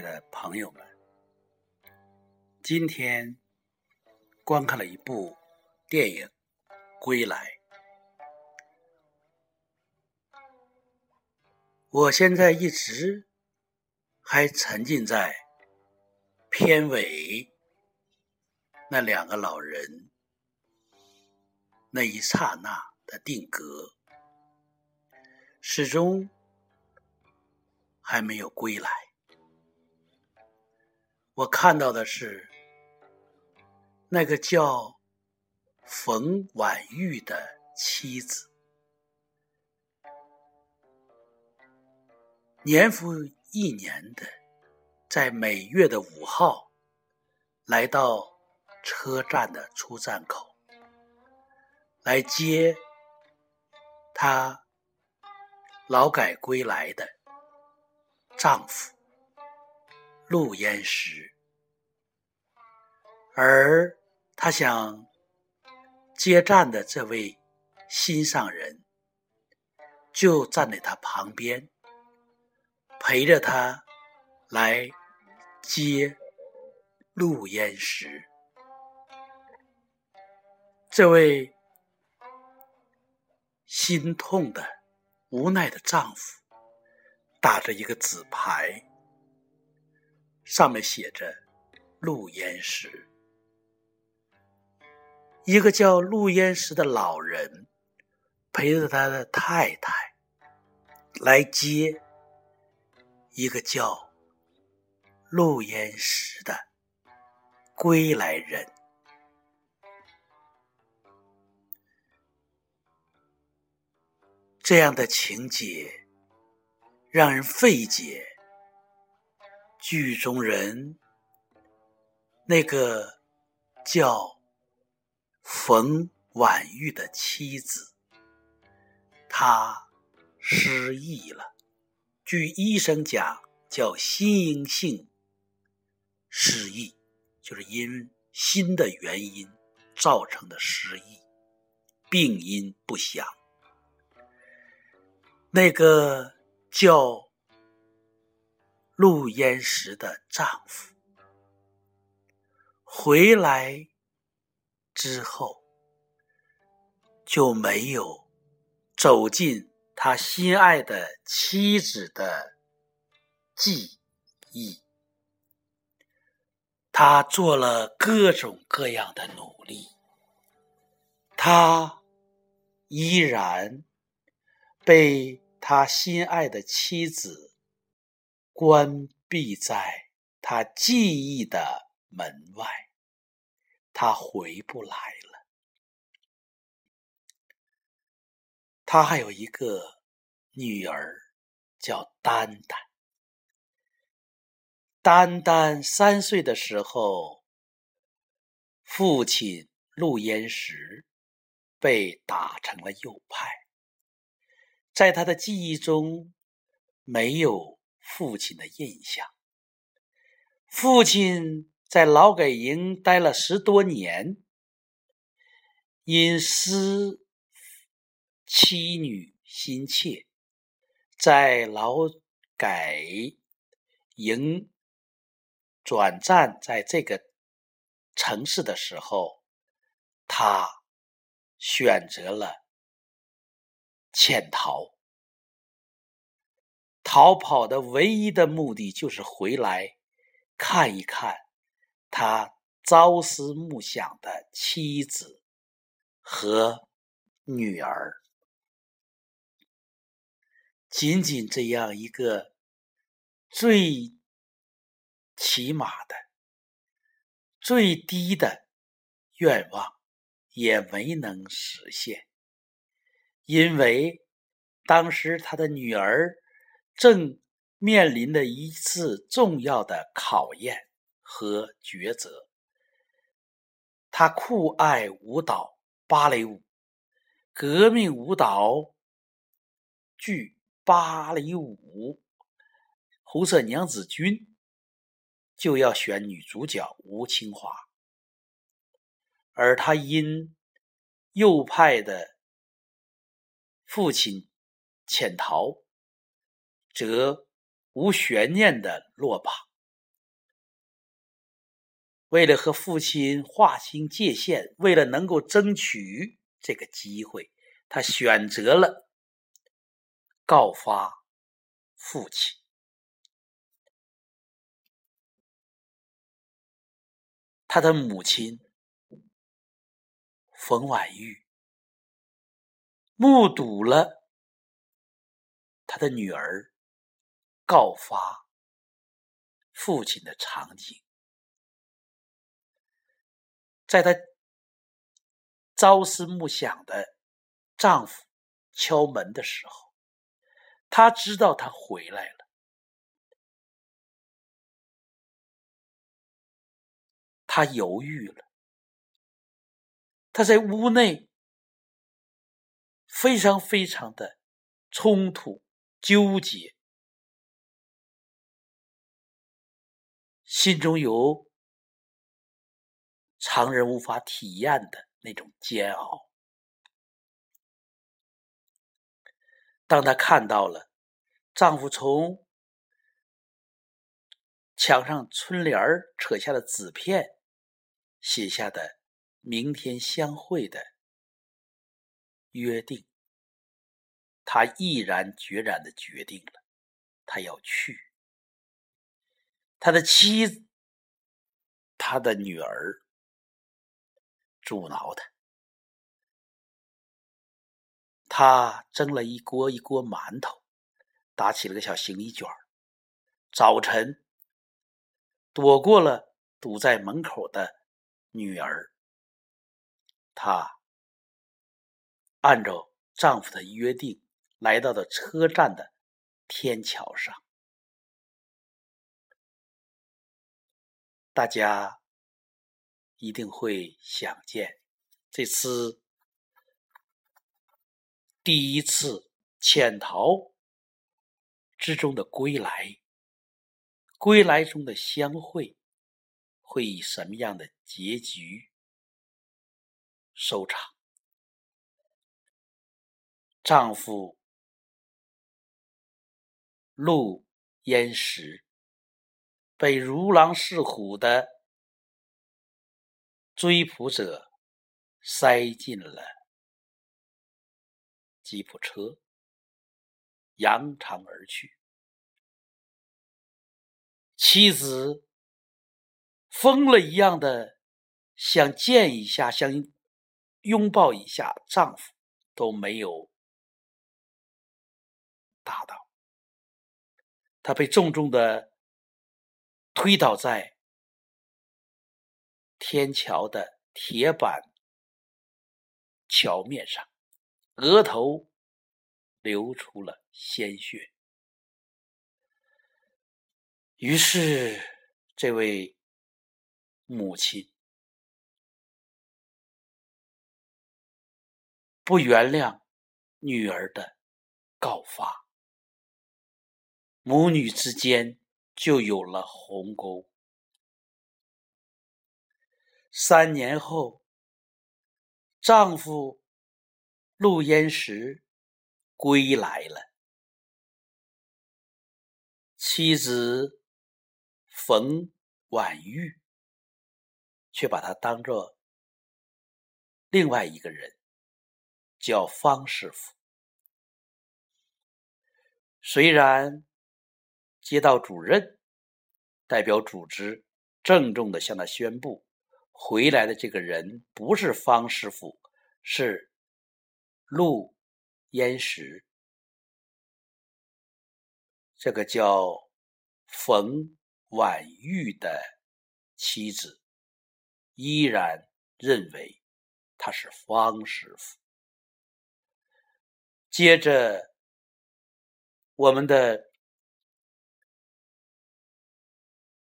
的朋友们，今天观看了一部电影《归来》。我现在一直还沉浸在片尾那两个老人那一刹那的定格，始终还没有归来。我看到的是那个叫冯婉玉的妻子，年复一年的，在每月的五号来到车站的出站口，来接她劳改归来的丈夫。陆焉识，而他想接站的这位心上人，就站在他旁边，陪着他来接陆焉识。这位心痛的、无奈的丈夫，打着一个纸牌。上面写着“陆焉识”，一个叫陆焉识的老人陪着他的太太来接一个叫陆焉识的归来人。这样的情节让人费解。剧中人，那个叫冯婉玉的妻子，她失忆了。据医生讲，叫心因性失忆，就是因心的原因造成的失忆，病因不详。那个叫。陆焉识的丈夫回来之后，就没有走进他心爱的妻子的记忆。他做了各种各样的努力，他依然被他心爱的妻子。关闭在他记忆的门外，他回不来了。他还有一个女儿，叫丹丹。丹丹三岁的时候，父亲陆焉识被打成了右派，在他的记忆中没有。父亲的印象。父亲在劳改营待了十多年，因思妻女心切，在劳改营转战在这个城市的时候，他选择了潜逃。逃跑的唯一的目的就是回来看一看他朝思暮想的妻子和女儿。仅仅这样一个最起码的、最低的愿望也没能实现，因为当时他的女儿。正面临的一次重要的考验和抉择。他酷爱舞蹈芭蕾舞，革命舞蹈剧芭蕾舞《红色娘子军》就要选女主角吴清华，而他因右派的父亲潜逃。则无悬念的落榜。为了和父亲划清界限，为了能够争取这个机会，他选择了告发父亲。他的母亲冯婉玉目睹了他的女儿告发父亲的场景。在她朝思暮想的丈夫敲门的时候，她知道他回来了。她犹豫了，她在屋内非常非常的冲突、纠结，心中有。常人无法体验的那种煎熬。当她看到了丈夫从墙上春联儿扯下的纸片写下的“明天相会”的约定，她毅然决然的决定了，她要去。他的妻子，他的女儿。阻挠他，他蒸了一锅一锅馒头，打起了个小行李卷早晨，躲过了堵在门口的女儿，她按照丈夫的约定，来到了车站的天桥上。大家。一定会想见这次第一次潜逃之中的归来，归来中的相会会以什么样的结局收场？丈夫陆焉识被如狼似虎的。追捕者塞进了吉普车，扬长而去。妻子疯了一样的想见一下，想拥抱一下丈夫，都没有达到。她被重重的推倒在。天桥的铁板桥面上，额头流出了鲜血。于是，这位母亲不原谅女儿的告发，母女之间就有了鸿沟。三年后，丈夫陆焉识归来了，妻子冯婉玉却把他当做另外一个人，叫方师傅。虽然街道主任代表组织郑重的向他宣布。回来的这个人不是方师傅，是陆焉识。这个叫冯婉玉的妻子依然认为他是方师傅。接着，我们的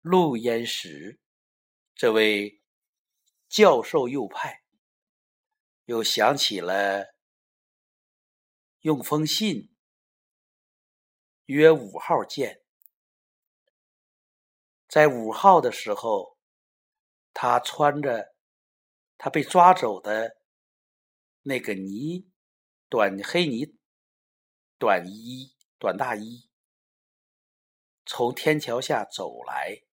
陆焉识这位。教授右派又想起了用封信约五号见，在五号的时候，他穿着他被抓走的那个呢短黑呢短衣短大衣，从天桥下走来。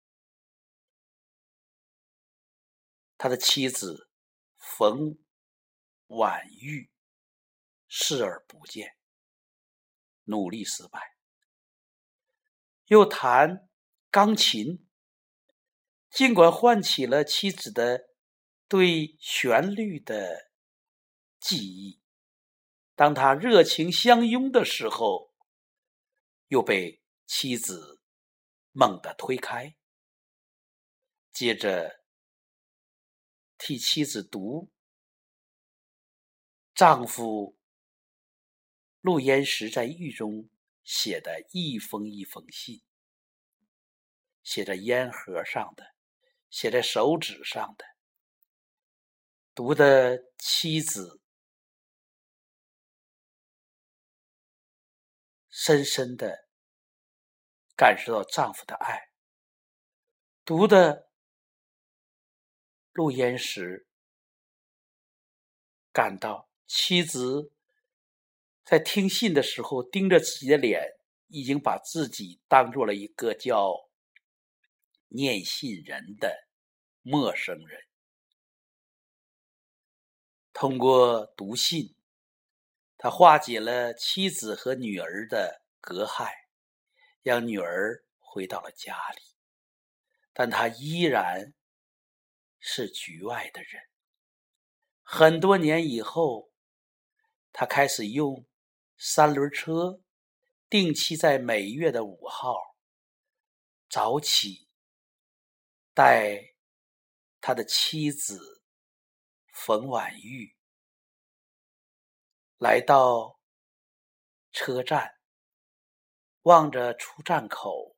他的妻子冯婉玉视而不见，努力失败。又弹钢琴，尽管唤起了妻子的对旋律的记忆，当他热情相拥的时候，又被妻子猛地推开。接着替妻子读丈夫陆焉识在狱中。写的一封一封信，写在烟盒上的，写在手指上的，读的妻子深深的感受到丈夫的爱，读的陆焉识感到妻子。在听信的时候，盯着自己的脸，已经把自己当做了一个叫念信人的陌生人。通过读信，他化解了妻子和女儿的隔阂，让女儿回到了家里，但他依然是局外的人。很多年以后，他开始用。三轮车定期在每月的五号早起，带他的妻子冯婉玉来到车站，望着出站口，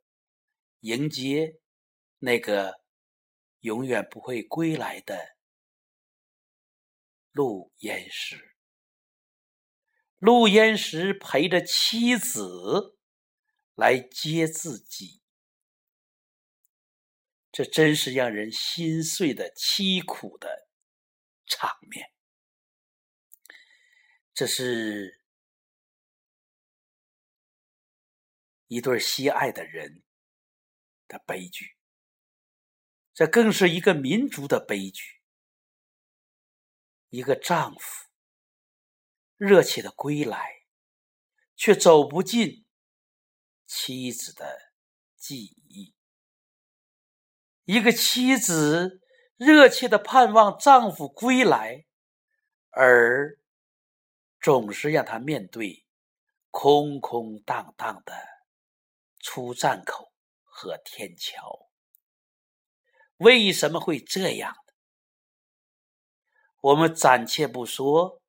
迎接那个永远不会归来的陆焉识。陆焉识陪着妻子来接自己，这真是让人心碎的凄苦的场面。这是一对心爱的人的悲剧，这更是一个民族的悲剧。一个丈夫。热切的归来，却走不进妻子的记忆。一个妻子热切的盼望丈夫归来，而总是让他面对空空荡荡的出站口和天桥。为什么会这样呢？我们暂且不说。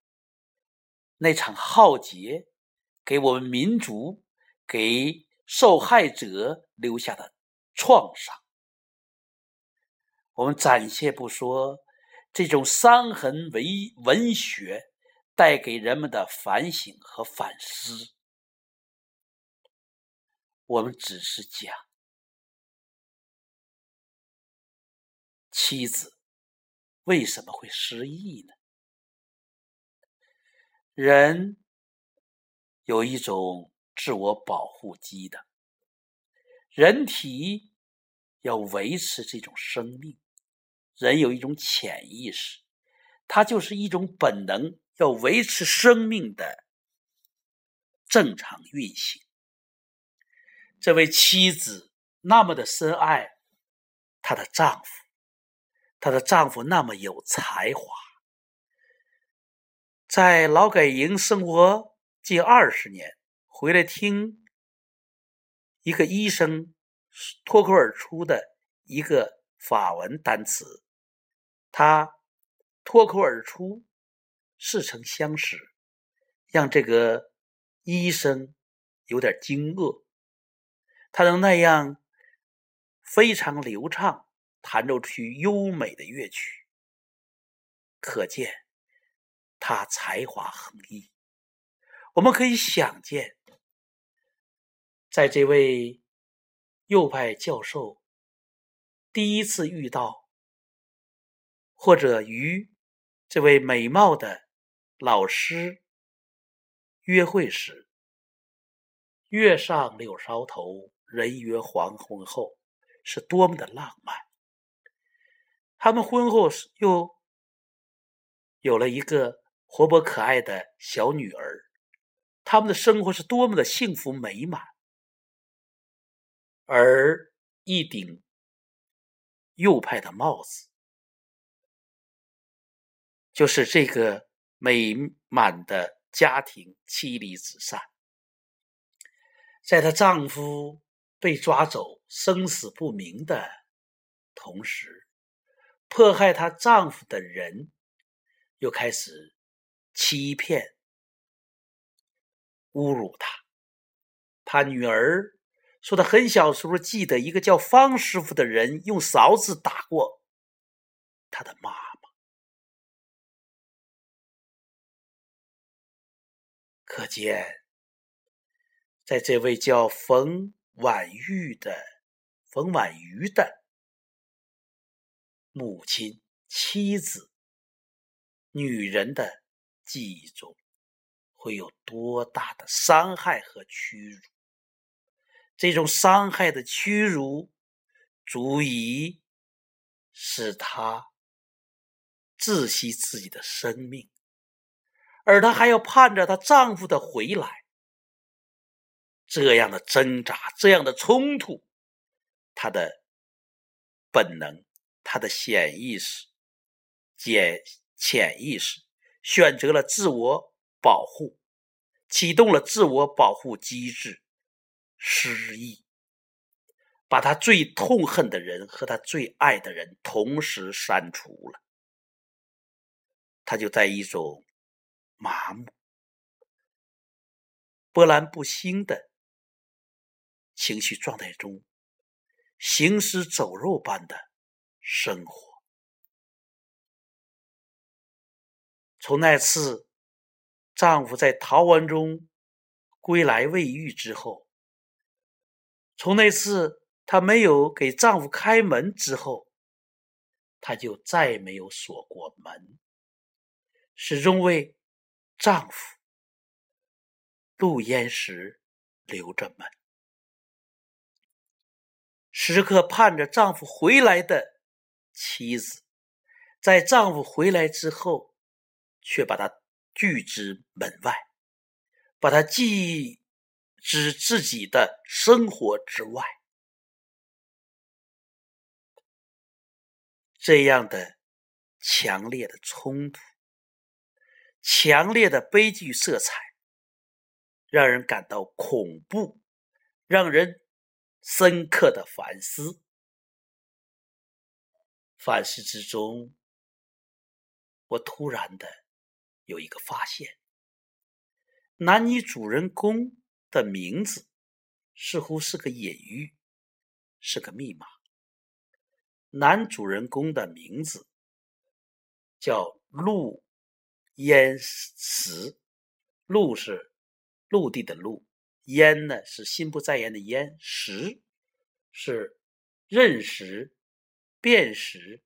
那场浩劫给我们民族、给受害者留下的创伤，我们暂且不说这种伤痕为文学带给人们的反省和反思，我们只是讲妻子为什么会失忆呢？人有一种自我保护机的，人体要维持这种生命，人有一种潜意识，它就是一种本能，要维持生命的正常运行。这位妻子那么的深爱她的丈夫，她的丈夫那么有才华。在劳改营生活近二十年，回来听一个医生脱口而出的一个法文单词，他脱口而出，似曾相识，让这个医生有点惊愕。他能那样非常流畅弹奏出优美的乐曲，可见。他才华横溢，我们可以想见，在这位右派教授第一次遇到或者与这位美貌的老师约会时，“月上柳梢头，人约黄昏后”，是多么的浪漫。他们婚后又有了一个活泼可爱的小女儿，他们的生活是多么的幸福美满。而一顶右派的帽子，就是这个美满的家庭妻离子散。在她丈夫被抓走、生死不明的同时，迫害她丈夫的人又开始欺骗、侮辱她。她女儿。说她很小时候记得一个叫方师傅的人用勺子打过他的妈妈，可见，在这位叫冯婉玉的冯婉瑜的母亲、妻子、女人的记忆中，会有多大的伤害和屈辱？这种伤害的屈辱，足以使她窒息自己的生命，而她还要盼着她丈夫的回来。这样的挣扎，这样的冲突，她的本能，他的潜意识，潜潜意识选择了自我保护，启动了自我保护机制。失忆，把他最痛恨的人和他最爱的人同时删除了，他就在一种麻木、波澜不兴的情绪状态中，行尸走肉般的生活。从那次丈夫在逃亡中归来未遇之后。从那次她没有给丈夫开门之后，她就再没有锁过门，始终为丈夫陆焉时留着门，时刻盼着丈夫回来的妻子，在丈夫回来之后，却把他拒之门外，把他记。指自己的生活之外，这样的强烈的冲突、强烈的悲剧色彩，让人感到恐怖，让人深刻的反思。反思之中，我突然的有一个发现：男女主人公。的名字似乎是个隐喻，是个密码。男主人公的名字叫陆焉识，陆是陆地的陆，焉呢是心不在焉的焉，识是认识、辨识、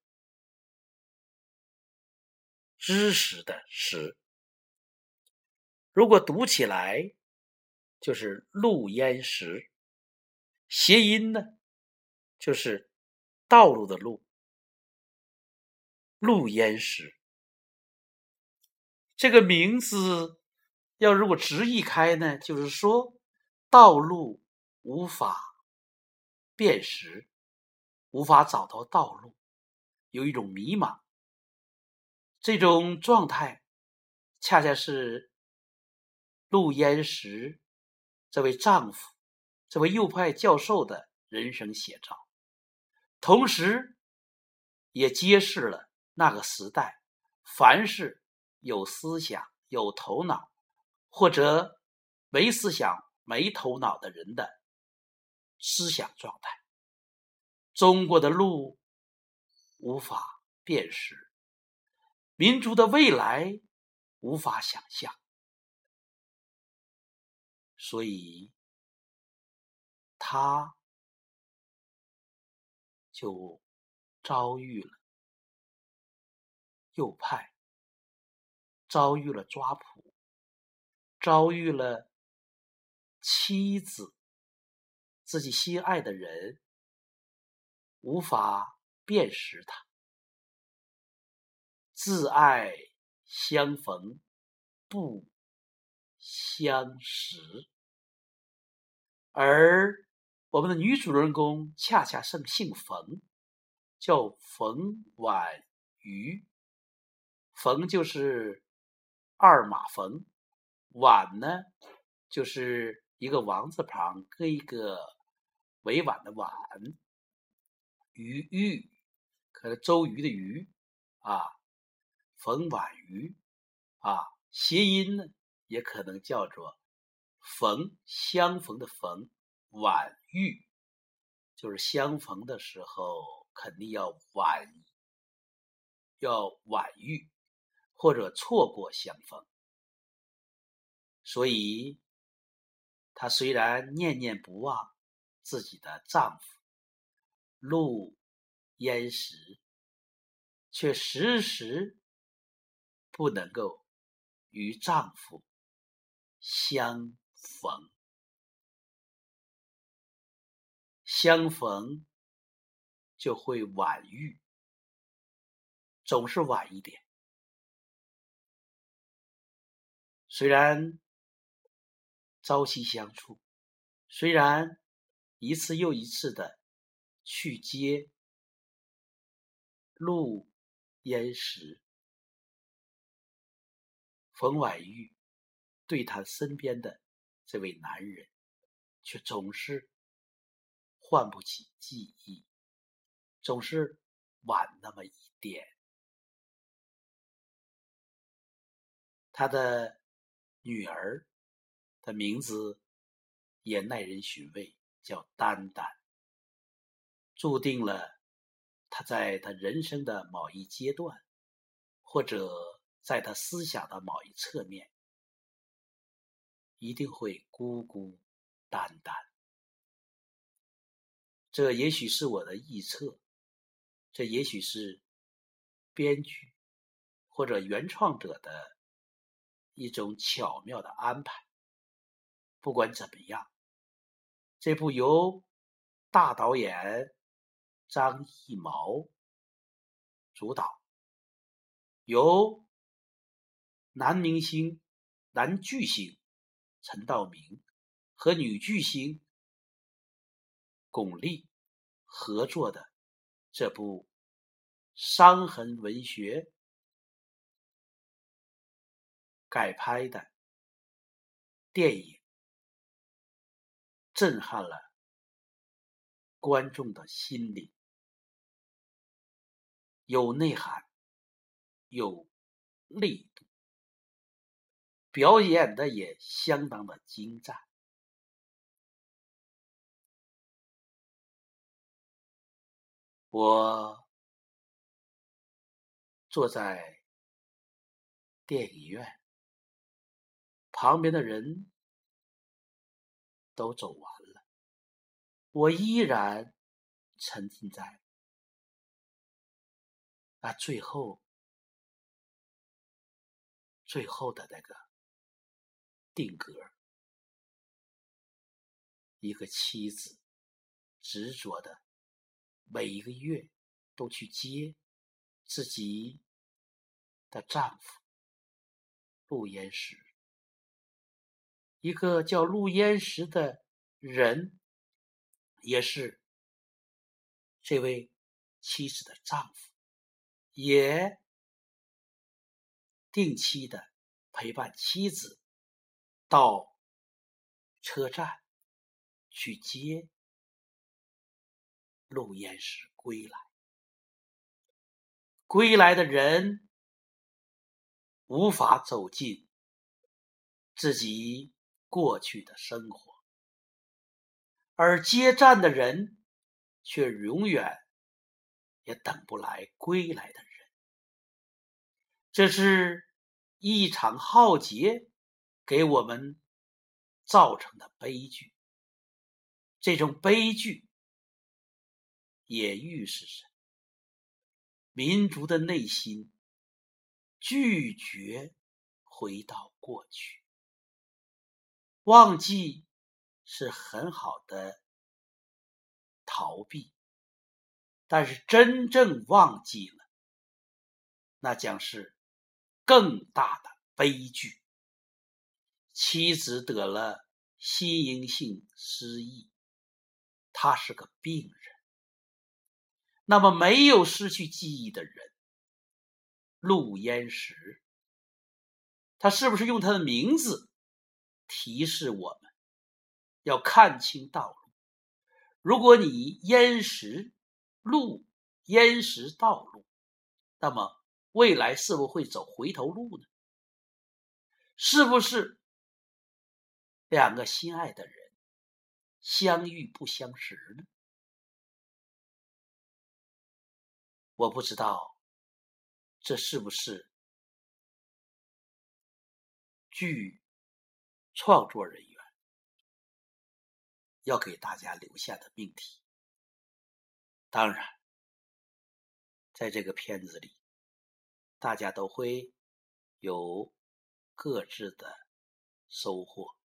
知识的识。如果读起来。就是路焉识，谐音呢，就是道路的路。路焉识这个名字，要如果直译开呢，就是说道路无法辨识，无法找到道路，有一种迷茫。这种状态，恰恰是陆焉识。这位丈夫，这位右派教授的人生写照，同时也揭示了那个时代，凡是有思想、有头脑，或者没思想、没头脑的人的思想状态。中国的路无法辨识，民族的未来无法想象。所以，他就遭遇了右派，遭遇了抓捕，遭遇了妻子自己心爱的人无法辨识他，自爱相逢不相识。而我们的女主人公恰恰姓姓冯，叫冯婉瑜。冯就是二马冯，婉呢就是一个王字旁跟一个委婉的婉，瑜玉可是周瑜的瑜啊，冯婉瑜啊，谐音呢也可能叫做逢相逢的逢，婉遇就是相逢的时候肯定要婉要婉遇。或者错过相逢，所以她虽然念念不忘自己的丈夫路焉识，却时时不能够与丈夫相逢。相逢就会晚遇，总是晚一点。虽然朝夕相处，虽然一次又一次的去接陆焉识，冯婉玉对他身边的这位男人，却总是唤不起记忆，总是晚那么一点，他的。女儿的名字也耐人寻味，叫丹丹，注定了他在他人生的某一阶段，或者在他思想的某一侧面，一定会孤孤单单。这也许是我的臆测，这也许是编剧或者原创者的。一种巧妙的安排。不管怎么样，这部由大导演张艺谋主导，由男明星、男巨星陈道明和女巨星巩俐合作的这部伤痕文学。改拍的电影震撼了观众的心灵，有内涵，有力度，表演的也相当的精湛。我坐在电影院。旁边的人都走完了，我依然沉浸在那最后、最后的那个定格。一个妻子执着的每一个月都去接自己的丈夫陆延时。一个叫陆焉识的人，也是这位妻子的丈夫，也定期的陪伴妻子到车站去接陆焉识归来。归来的人无法走进自己。过去的生活，而接站的人却永远也等不来归来的人。这是一场浩劫给我们造成的悲剧。这种悲剧也预示着民族的内心拒绝回到过去。忘记是很好的逃避，但是真正忘记了，那将是更大的悲剧。妻子得了心因性失忆，他是个病人。那么，没有失去记忆的人，陆焉识，他是不是用他的名字提示我们要看清道路？如果你焉识路，焉识道路，那么未来是否会走回头路呢？是不是两个心爱的人相遇不相识呢？我不知道，这是不是剧创作人员要给大家留下的命题？当然，在这个片子里，大家都会有各自的收获。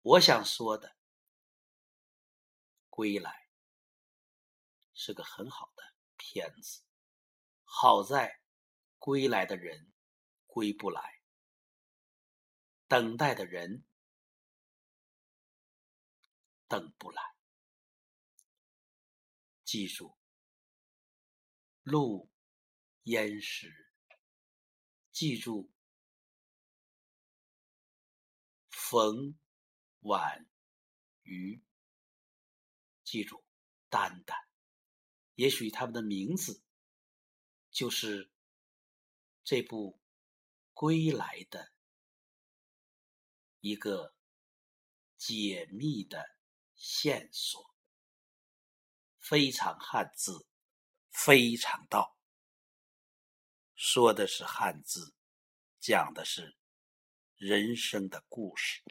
我想说的，《归来》是个很好的。片子，好在归来的人归不来，等待的人等不来。记住，路淹时，记住，冯婉瑜，记住，丹丹。也许他们的名字就是这部《归来》的一个解密的线索，非常汉字，非常道，说的是汉字，讲的是人生的故事。